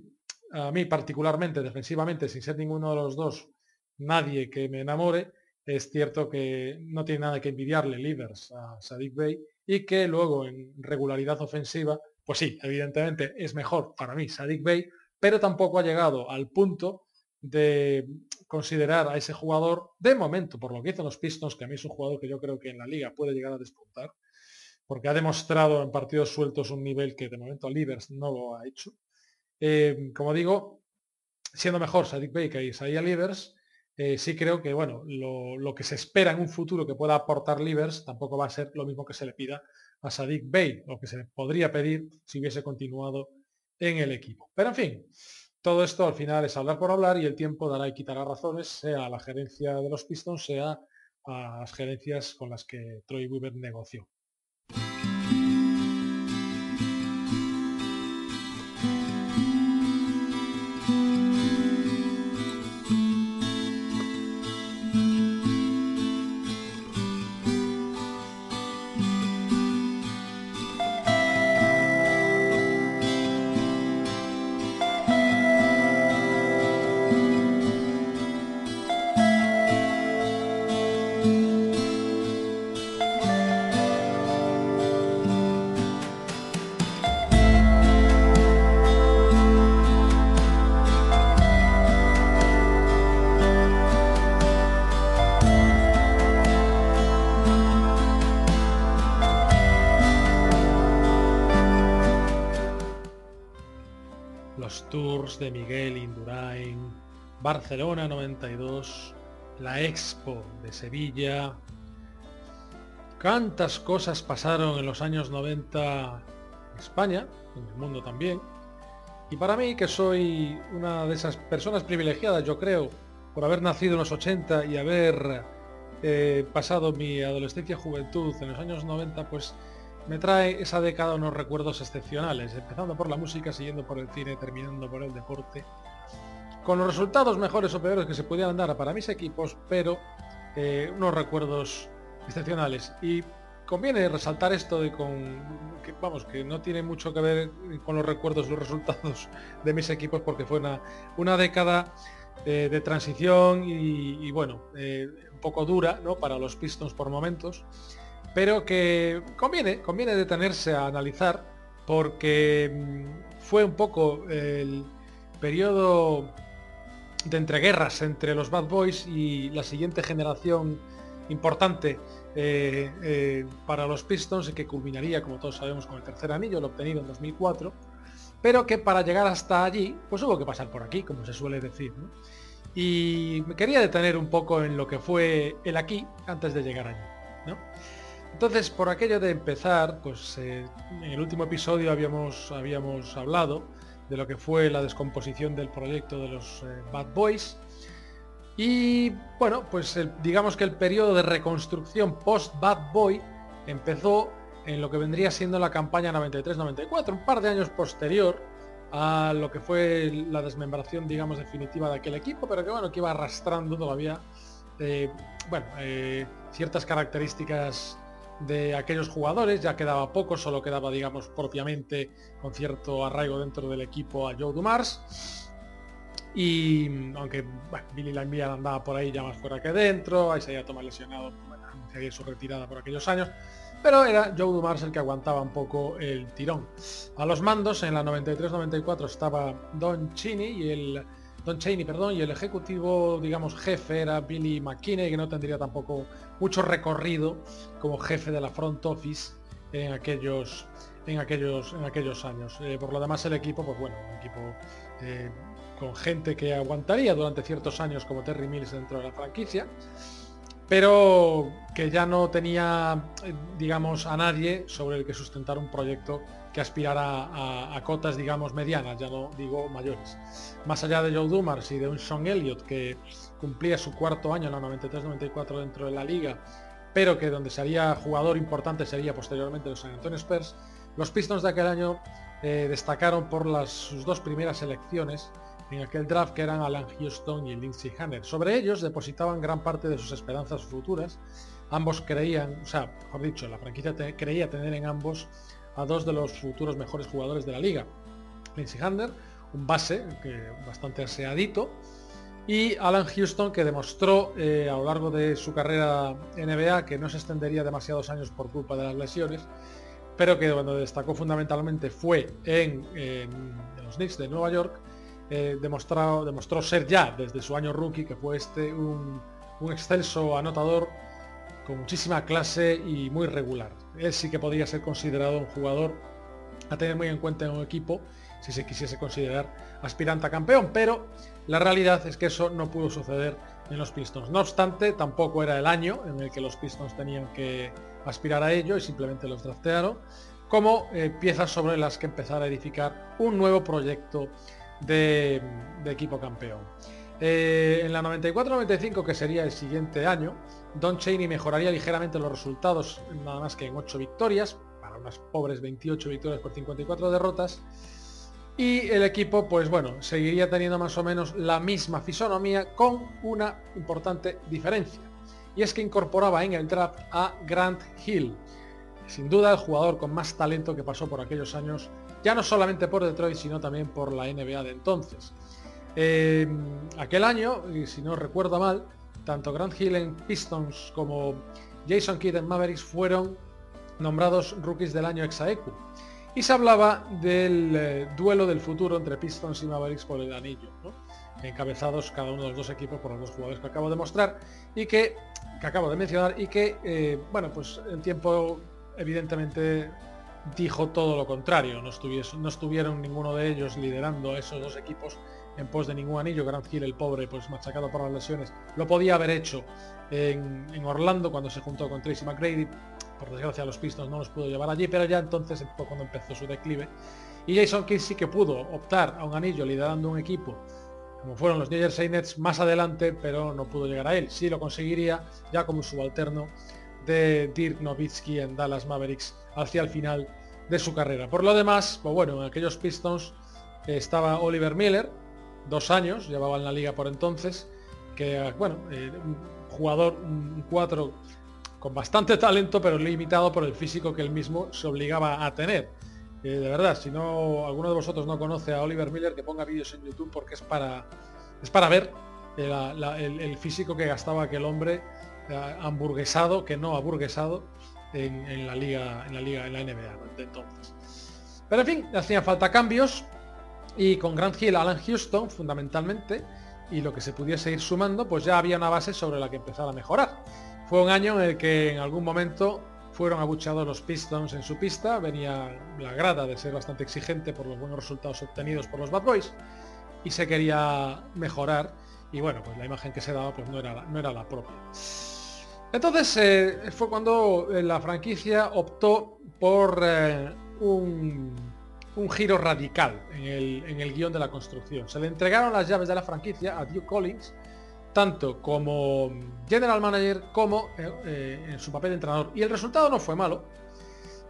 a mí particularmente, defensivamente, sin ser ninguno de los dos, nadie que me enamore, es cierto que no tiene nada que envidiarle Livers a Sadik Bey y que luego en regularidad ofensiva pues sí, evidentemente es mejor para mí Sadik Bey, pero tampoco ha llegado al punto de considerar a ese jugador de momento, por lo que hizo los Pistons, que a mí es un jugador que yo creo que en la liga puede llegar a despuntar, porque ha demostrado en partidos sueltos un nivel que de momento Livers no lo ha hecho. Eh, como digo, siendo mejor Sadik Bey que Isaiah Livers, eh, sí creo que bueno, lo, lo, que se espera en un futuro que pueda aportar Livers tampoco va a ser lo mismo que se le pida a Sadik Bey, lo que se podría pedir si hubiese continuado en el equipo. Pero en fin, todo esto al final es hablar por hablar y el tiempo dará y quitará razones, sea a la gerencia de los Pistons, sea a las gerencias con las que Troy Weaver negoció. Indurain, Barcelona 92, la Expo de Sevilla. Cuántas cosas pasaron en los años 90 en España, en el mundo también. Y para mí, que soy una de esas personas privilegiadas, yo creo, por haber nacido en los 80 y haber eh, pasado mi adolescencia y juventud en los años 90, pues me trae esa década unos recuerdos excepcionales, empezando por la música, siguiendo por el cine, terminando por el deporte, con los resultados mejores o peores que se pudieran dar para mis equipos, pero eh, unos recuerdos excepcionales. Y conviene resaltar esto de con que vamos que no tiene mucho que ver con los recuerdos los resultados de mis equipos porque fue una, una década eh, de transición y, bueno eh, un poco dura ¿no? para los Pistons por momentos pero que conviene, conviene detenerse a analizar porque mm, fue un poco el periodo de entreguerras entre los Bad Boys y la siguiente generación importante eh, eh, para los Pistons y que culminaría, como todos sabemos, con el tercer anillo, lo obtenido en 2004, pero que para llegar hasta allí, pues hubo que pasar por aquí, como se suele decir. Y me quería detener un poco en lo que fue el aquí antes de llegar allí. Entonces, por aquello de empezar, pues eh, en el último episodio habíamos, habíamos hablado de lo que fue la descomposición del proyecto de los eh, Bad Boys. Y bueno, pues digamos que el periodo de reconstrucción post-Bad Boy empezó en lo que vendría siendo la campaña 93-94, un par de años posterior a lo que fue la desmembración, digamos, definitiva de aquel equipo, pero que bueno, que iba arrastrando todavía, eh, bueno, ciertas características de aquellos jugadores, ya quedaba poco, solo quedaba, digamos, propiamente con cierto arraigo dentro del equipo a Joe Dumars. Y aunque Billy Lambier andaba por ahí ya más fuera que dentro, ahí se había tomado lesionado, bueno, su retirada por aquellos años, pero era Joe Dumars el que aguantaba un poco el tirón. A los mandos en la 93-94 estaba Don Chini y el Don Cheney, perdón, y el ejecutivo, digamos, jefe era Billy McKinney, que no tendría tampoco mucho recorrido como jefe de la front office en aquellos en aquellos en aquellos años. Eh, por lo demás el equipo, pues bueno, un equipo eh, con gente que aguantaría durante ciertos años como Terry Mills dentro de la franquicia, pero que ya no tenía, eh, digamos, a nadie sobre el que sustentar un proyecto que aspirara a, cotas, digamos, medianas, ya no digo mayores. Más allá de Joe Dumars y de un Sean Elliott que cumplía su cuarto año en la 93-94 dentro de la liga, pero que donde sería jugador importante sería posteriormente los San Antonio Spurs, los Pistons de aquel año eh, destacaron por las, sus dos primeras elecciones en aquel draft que eran Alan Houston y Lindsey Hanner. Sobre ellos depositaban gran parte de sus esperanzas futuras. Ambos creían, o sea, mejor dicho, la franquicia creía tener en ambos a dos de los futuros mejores jugadores de la liga. Lindsey Hunter, un base que bastante aseadito, y Alan Houston que demostró eh, a lo largo de su carrera NBA que no se extendería demasiados años por culpa de las lesiones, pero que cuando destacó fundamentalmente fue en, los Knicks de Nueva York, eh, demostró, ser ya desde su año rookie, que fue este un, un excelso anotador con muchísima clase y muy regular. Él sí que podría ser considerado un jugador a tener muy en cuenta en un equipo si se quisiese considerar aspirante a campeón, pero la realidad es que eso no pudo suceder en los Pistons. No obstante, tampoco era el año en el que los Pistons tenían que aspirar a ello y simplemente los draftearon como eh, piezas sobre las que empezar a edificar un nuevo proyecto de, equipo campeón. Eh, en la 94-95, que sería el siguiente año, Don Cheney mejoraría ligeramente los resultados, nada más que en 8 victorias, para unas pobres 28 victorias por 54 derrotas, y el equipo, pues bueno, seguiría teniendo más o menos la misma fisonomía con una importante diferencia. Y es que incorporaba en el draft a Grant Hill, sin duda el jugador con más talento que pasó por aquellos años, ya no solamente por Detroit, sino también por la NBA de entonces. Eh, aquel año, y si no recuerdo mal, tanto Grant Hill en Pistons como Jason Kidd en Mavericks fueron nombrados rookies del año Exaecu y se hablaba del eh, duelo del futuro entre Pistons y Mavericks por el anillo, encabezados cada uno de los dos equipos por los dos jugadores que acabo de mostrar y que, que acabo de mencionar y que, eh, bueno, pues en tiempo evidentemente dijo todo lo contrario, no, no estuvieron ninguno de ellos liderando esos dos equipos en pos de ningún anillo, Grant Hill, el pobre, pues machacado por las lesiones, lo podía haber hecho en, Orlando cuando se juntó con Tracy McGrady, por desgracia los Pistons no los pudo llevar allí, pero ya entonces fue cuando empezó su declive. Y Jason Kidd sí que pudo optar a un anillo liderando un equipo, como fueron los New Jersey Nets más adelante, pero no pudo llegar a él. Sí lo conseguiría ya como subalterno de Dirk Nowitzki en Dallas Mavericks hacia el final de su carrera. Por lo demás, pues bueno, en aquellos Pistons estaba Oliver Miller, dos años, llevaba en la liga por entonces, que bueno, eh, un jugador, un 4 con bastante talento, pero limitado por el físico que él mismo se obligaba a tener. Eh, de verdad, si no alguno de vosotros no conoce a Oliver Miller, que ponga vídeos en YouTube porque es para es para ver el, físico que gastaba aquel hombre eh, hamburguesado, que no aburguesado, en, la liga, en la liga, en la NBA de entonces. Pero en fin, hacían falta cambios y con Grant Hill, Alan Houston, fundamentalmente, y lo que se pudiese ir sumando, pues ya había una base sobre la que empezar a mejorar. Fue un año en el que en algún momento fueron abucheados los Pistons en su pista, venía la grada de ser bastante exigente por los buenos resultados obtenidos por los Bad Boys y se quería mejorar y bueno, pues la imagen que se daba pues no era, no era la propia. Entonces eh, fue cuando eh, la franquicia optó por eh, un, giro radical en el, en guion de la construcción. Se le entregaron las llaves de la franquicia a Duke Collins, tanto como general manager como eh, eh, en su papel de entrenador. Y el resultado no fue malo.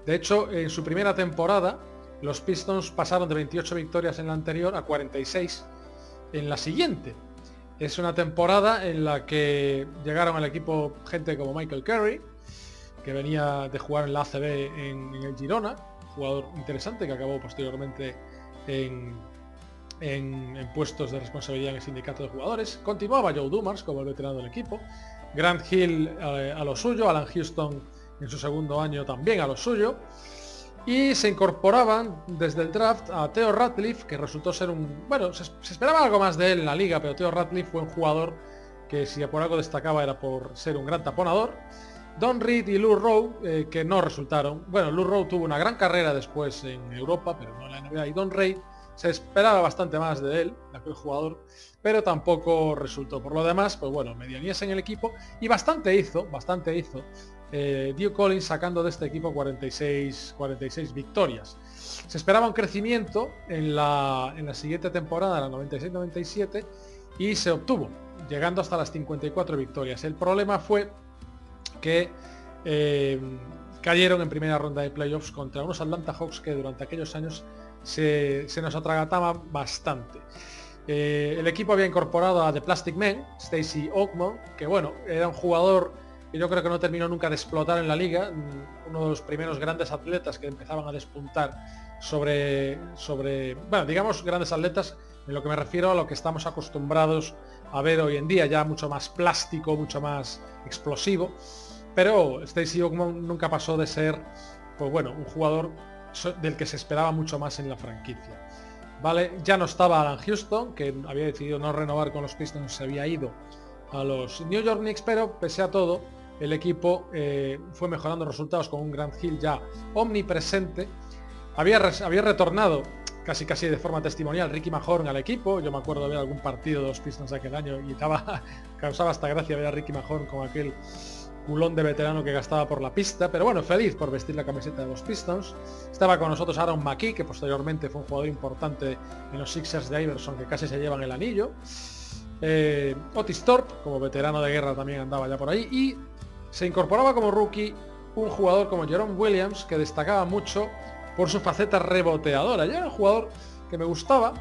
De hecho, en su primera temporada, los Pistons pasaron de 28 victorias en la anterior a 46 en la siguiente. Es una temporada en la que llegaron al equipo gente como Michael Curry, que venía de jugar en la ACB en el Girona, jugador interesante que acabó posteriormente en, en, puestos de responsabilidad en el sindicato de jugadores. Continuaba Joe Dumars como el veterano del equipo. Grant Hill eh, a lo suyo, Alan Houston en su segundo año también a lo suyo. Y se incorporaban desde el draft a Theo Ratliff, que resultó ser un... Bueno, se, esperaba algo más de él en la liga, pero Theo Ratliff fue un jugador que si por algo destacaba era por ser un gran taponador. Don Reed y Lou Rowe, eh, que no resultaron. Bueno, Lou Rowe tuvo una gran carrera después en Europa, pero no en la NBA. Y Don Reed se esperaba bastante más de él, de aquel jugador, pero tampoco resultó. Por lo demás, pues bueno, medianías en el equipo y bastante hizo, bastante hizo eh, Duke Collins sacando de este equipo 46, 46 victorias. Se esperaba un crecimiento en la, en la siguiente temporada, la 96-97, y se obtuvo, llegando hasta las 54 victorias. El problema fue que eh, cayeron en primera ronda de playoffs contra unos Atlanta Hawks que durante aquellos años se, nos atragataba bastante. Eh, el equipo había incorporado a The Plastic Man, Stacy Oakmont, que bueno, era un jugador que yo creo que no terminó nunca de explotar en la liga, mm, uno de los primeros grandes atletas que empezaban a despuntar sobre, sobre, bueno, digamos grandes atletas, en lo que me refiero a lo que estamos acostumbrados a ver hoy en día, ya mucho más plástico, mucho más explosivo, pero Stacy Oakmont nunca pasó de ser, pues bueno, un jugador del que se esperaba mucho más en la franquicia. Vale, ya no estaba Alan Houston, que había decidido no renovar con los Pistons, se había ido a los New York Knicks, pero pese a todo, el equipo eh, fue mejorando resultados con un Grand Hill ya omnipresente. Había, había retornado casi casi de forma testimonial Ricky Mahorn al equipo. Yo me acuerdo de ver algún partido de los Pistons de aquel año y estaba, causaba hasta gracia ver a Ricky Mahorn con aquel culón de veterano que gastaba por la pista, pero bueno, feliz por vestir la camiseta de los Pistons. Estaba con nosotros Aaron McKee, que posteriormente fue un jugador importante en los Sixers de Iverson, que casi se llevan el anillo. Eh, Otis Thorpe, como veterano de guerra, también andaba ya por ahí. Y se incorporaba como rookie un jugador como Jerome Williams, que destacaba mucho por su faceta reboteadora. Ya era un jugador que me gustaba,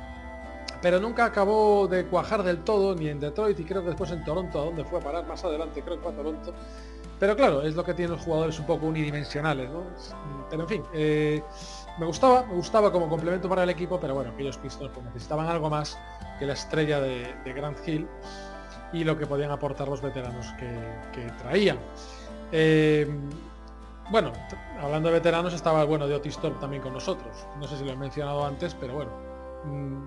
pero nunca acabó de cuajar del todo, ni en Detroit y creo que después en Toronto, a donde fue a parar más adelante, creo que fue a Toronto. Pero claro, es lo que tienen los jugadores un poco unidimensionales, ¿no? Pero en fin, eh, me gustaba, me gustaba como complemento para el equipo, pero bueno, aquellos Pistons pues, necesitaban algo más que la estrella de, de Grand Hill y lo que podían aportar los veteranos que, traían. Eh, bueno, hablando de veteranos estaba el bueno de Otis Thorpe también con nosotros. No sé si lo he mencionado antes, pero bueno,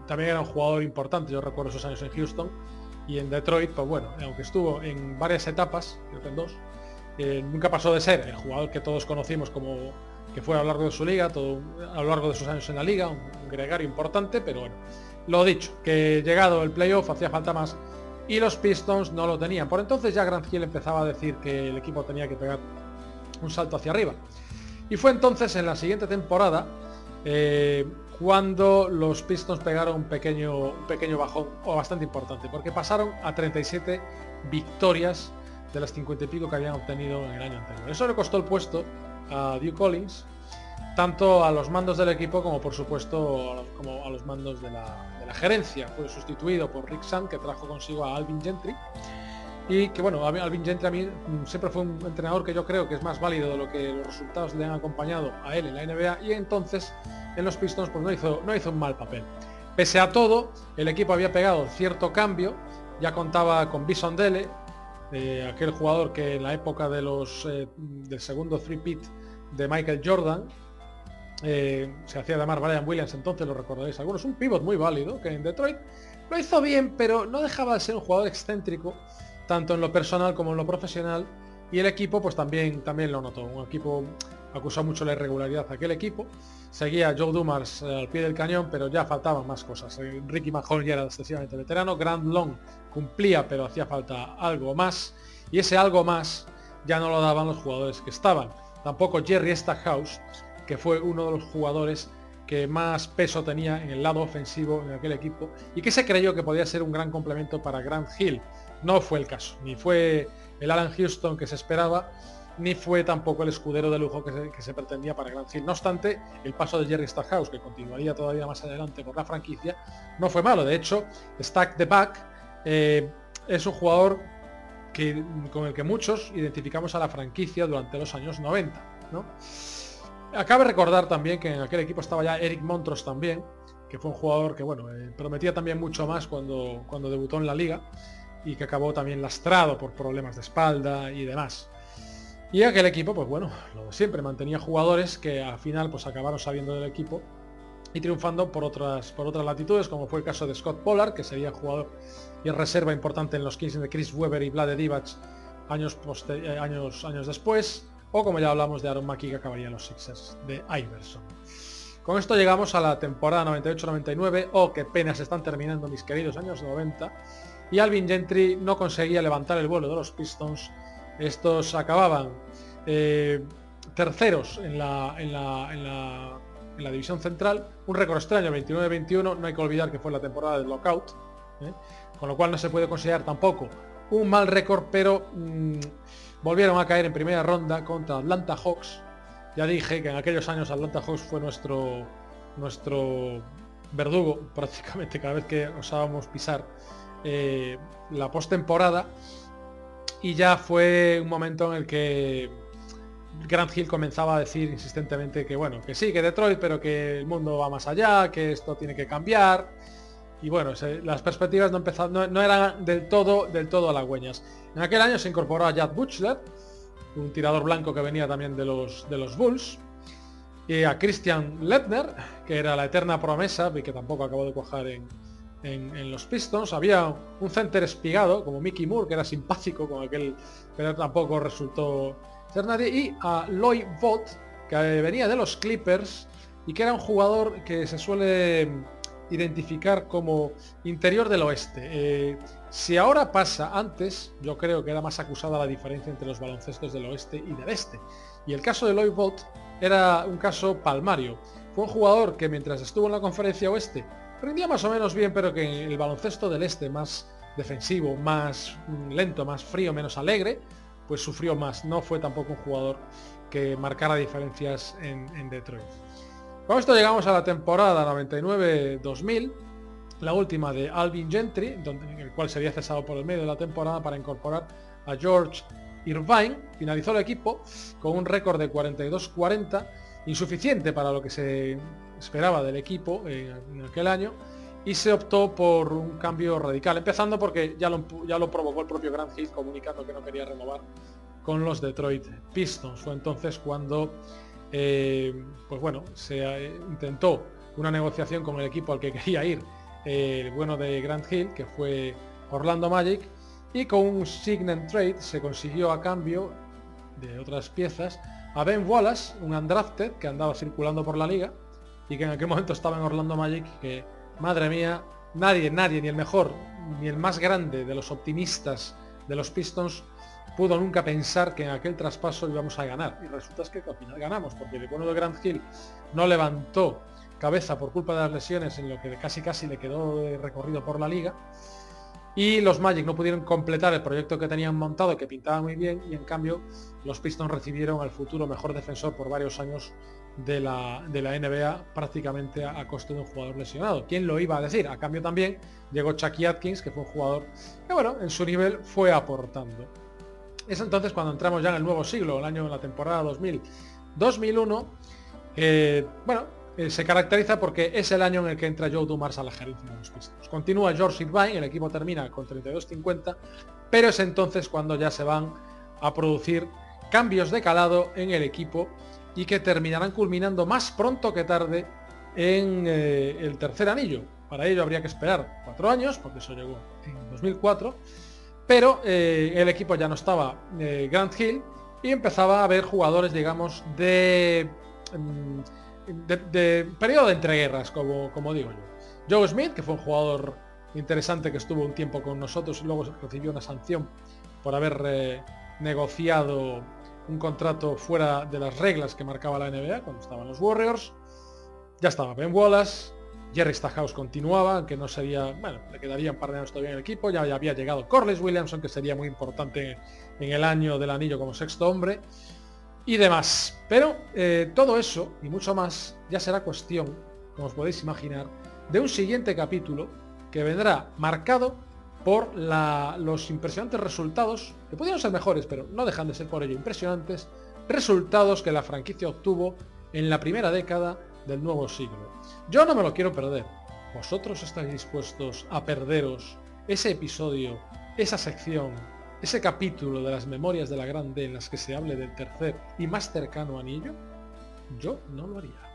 también era un jugador importante. Yo recuerdo esos años en Houston y en Detroit, pues bueno, aunque estuvo en varias etapas, creo que en dos, eh, nunca pasó de ser el jugador que todos conocimos como que fue a lo largo de su liga, todo, a lo largo de sus años en la liga, un, gregario importante, pero bueno, lo dicho, que llegado el playoff hacía falta más y los Pistons no lo tenían. Por entonces ya Grant Hill empezaba a decir que el equipo tenía que pegar un salto hacia arriba. Y fue entonces en la siguiente temporada eh, cuando los Pistons pegaron un pequeño, un pequeño bajón, o bastante importante, porque pasaron a 37 victorias de las 50 y pico que habían obtenido en el año anterior. Eso le costó el puesto a Duke Collins, tanto a los mandos del equipo como por supuesto a los, como a los mandos de la, gerencia. Fue sustituido por Rick Sand, que trajo consigo a Alvin Gentry. Y que bueno, Alvin Gentry a mí mm, siempre fue un entrenador que yo creo que es más válido de lo que los resultados le han acompañado a él en la NBA y entonces en los Pistons pues no hizo, no hizo un mal papel. Pese a todo, el equipo había pegado cierto cambio, ya contaba con Bison Dele, eh, aquel jugador que en la época de los eh, del segundo three pit de Michael Jordan eh, se hacía llamar Brian Williams entonces lo recordaréis algunos un pivot muy válido que en Detroit lo hizo bien pero no dejaba de ser un jugador excéntrico tanto en lo personal como en lo profesional y el equipo pues también también lo notó un equipo acusó mucho la irregularidad aquel equipo seguía Joe Dumars al pie del cañón pero ya faltaban más cosas Ricky Mahon ya era excesivamente veterano Grant Long cumplía, pero hacía falta algo más. Y ese algo más ya no lo daban los jugadores que estaban. Tampoco Jerry Stackhouse, que fue uno de los jugadores que más peso tenía en el lado ofensivo en aquel equipo y que se creyó que podía ser un gran complemento para Grant Hill. No fue el caso, ni fue el Alan Houston que se esperaba, ni fue tampoco el escudero de lujo que se, pretendía para Grant Hill. No obstante, el paso de Jerry Stackhouse, que continuaría todavía más adelante por la franquicia, no fue malo. De hecho, Stack the Back eh, es un jugador que, con el que muchos identificamos a la franquicia durante los años 90. ¿no? Acabe recordar también que en aquel equipo estaba ya Eric Montros también, que fue un jugador que bueno, eh, prometía también mucho más cuando, cuando debutó en la liga y que acabó también lastrado por problemas de espalda y demás. Y aquel equipo, pues bueno, lo de siempre, mantenía jugadores que al final pues acabaron sabiendo del equipo y triunfando por otras, por otras latitudes, como fue el caso de Scott Pollard, que sería jugador y reserva importante en los Kings de Chris Webber y Vlade Divac años, eh, años, años después, o como ya hablamos de Aaron Mackie que acabaría en los Sixers de Iverson. Con esto llegamos a la temporada 98-99, o que penas están terminando mis queridos años 90, y Alvin Gentry no conseguía levantar el vuelo de los Pistons. Estos acababan eh, terceros en la, división central, un récord extraño 29-21, no hay que olvidar que fue la temporada del lockout, ¿eh? con lo cual no se puede considerar tampoco un mal récord, pero mm, volvieron a caer en primera ronda contra Atlanta Hawks. Ya dije que en aquellos años Atlanta Hawks fue nuestro verdugo prácticamente cada vez que osábamos pisar eh, la postemporada y ya fue un momento en el que Grant Hill comenzaba a decir insistentemente que bueno, que sí, que Detroit, pero que el mundo va más allá, que esto tiene que cambiar. Y bueno, las perspectivas no, empezaron, no, eran del todo, del todo halagüeñas. En aquel año se incorporó a Jad Butchler, un tirador blanco que venía también de los, de los Bulls, y a Christian Lepner, que era la eterna promesa y que tampoco acabó de cuajar en, en, los Pistons. Había un center espigado, como Mickey Moore, que era simpático con aquel, pero tampoco resultó ser nadie. Y a Lloyd Vaught, que venía de los Clippers, y que era un jugador que se suele identificar como interior del oeste. Eh, si ahora pasa antes, yo creo que era más acusada la diferencia entre los baloncestos del oeste y del este. Y el caso de Lloyd Bott era un caso palmario. Fue un jugador que mientras estuvo en la conferencia oeste rendía más o menos bien, pero que el baloncesto del este, más defensivo, más lento, más frío, menos alegre, pues sufrió más. No fue tampoco un jugador que marcara diferencias en, Detroit. Con esto llegamos a la temporada 99-2000, la última de Alvin Gentry, donde, el cual sería cesado por el medio de la temporada para incorporar a George Irvine. Finalizó el equipo con un récord de 42-40, insuficiente para lo que se esperaba del equipo en aquel año, y se optó por un cambio radical, empezando porque ya lo, ya lo provocó el propio Grant Hill comunicando que no quería renovar con los Detroit Pistons. Fue entonces cuando, eh, pues bueno, se eh, intentó una negociación con el equipo al que quería ir, el bueno de Grant Hill, que fue Orlando Magic, y con un sign trade se consiguió a cambio de otras piezas a Ben Wallace, un undrafted que andaba circulando por la liga y que en aquel momento estaba en Orlando Magic, que Madre mía, nadie, nadie, ni el mejor, ni el más grande de los optimistas de los Pistons pudo nunca pensar que en aquel traspaso íbamos a ganar. Y resulta que al final ganamos, porque el bueno de Grant Hill no levantó cabeza por culpa de las lesiones en lo que casi casi le quedó recorrido por la liga. Y los Magic no pudieron completar el proyecto que tenían montado, que pintaba muy bien, y en cambio los Pistons recibieron al futuro mejor defensor por varios años de la, de la NBA prácticamente a, costo de un jugador lesionado. ¿Quién lo iba a decir? A cambio también llegó Chucky Atkins, que fue un jugador que bueno, en su nivel fue aportando. Es entonces cuando entramos ya en el nuevo siglo, el año de la temporada 2000, 2001, bueno, eh, se caracteriza porque es el año en el que entra Joe Dumars a la gerencia de los Pistons. Continúa George Irvine, el equipo termina con 32-50, pero es entonces cuando ya se van a producir cambios de calado en el equipo y que terminarán culminando más pronto que tarde en eh, el tercer anillo. Para ello habría que esperar cuatro años, porque eso llegó en 2004, pero eh, el equipo ya no estaba eh, Grant Hill y empezaba a haber jugadores, digamos, de, mm, de, periodo de entreguerras, como, como digo yo. Joe Smith, que fue un jugador interesante que estuvo un tiempo con nosotros y luego recibió una sanción por haber negociado un contrato fuera de las reglas que marcaba la NBA cuando estaban los Warriors. Ya estaba Ben Wallace, Jerry Stackhouse continuaba, aunque no sería, bueno, le quedaría un par de años todavía en el equipo, ya, había llegado Corliss Williamson, que sería muy importante en el año del anillo como sexto hombre, y demás. Pero eh, todo eso, y mucho más, ya será cuestión, como os podéis imaginar, de un siguiente capítulo que vendrá marcado por los impresionantes resultados, que podrían ser mejores, pero no dejan de ser por ello impresionantes, resultados que la franquicia obtuvo en la primera década del nuevo siglo. Yo no me lo quiero perder. ¿Vosotros estáis dispuestos a perderos ese episodio, esa sección, ese capítulo de las memorias de la Grande en las que se hable del tercer y más cercano anillo? Yo no lo haría.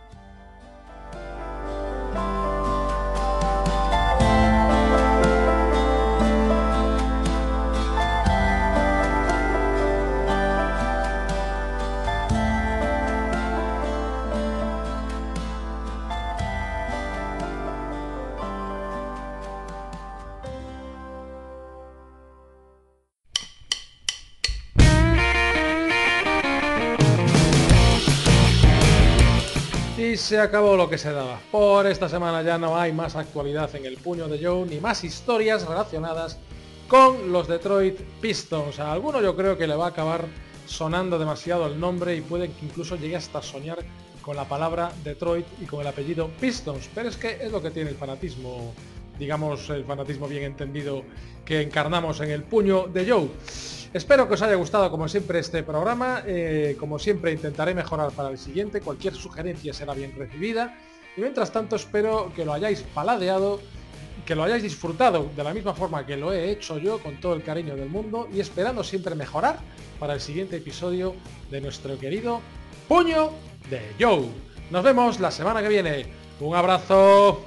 Se acabó lo que se daba. Por esta semana ya no hay más actualidad en el puño de Joe, ni más historias relacionadas con los Detroit Pistons. A alguno yo creo que le va a acabar sonando demasiado el nombre y puede que incluso llegue hasta soñar con la palabra Detroit y con el apellido Pistons. Pero es que es lo que tiene el fanatismo, digamos el fanatismo bien entendido que encarnamos en el puño de Joe. Espero que os haya gustado como siempre este programa. Eh, como siempre intentaré mejorar para el siguiente. Cualquier sugerencia será bien recibida. Y mientras tanto espero que lo hayáis paladeado, que lo hayáis disfrutado de la misma forma que lo he hecho yo con todo el cariño del mundo y esperando siempre mejorar para el siguiente episodio de nuestro querido Puño de Joe. Nos vemos la semana que viene. Un abrazo.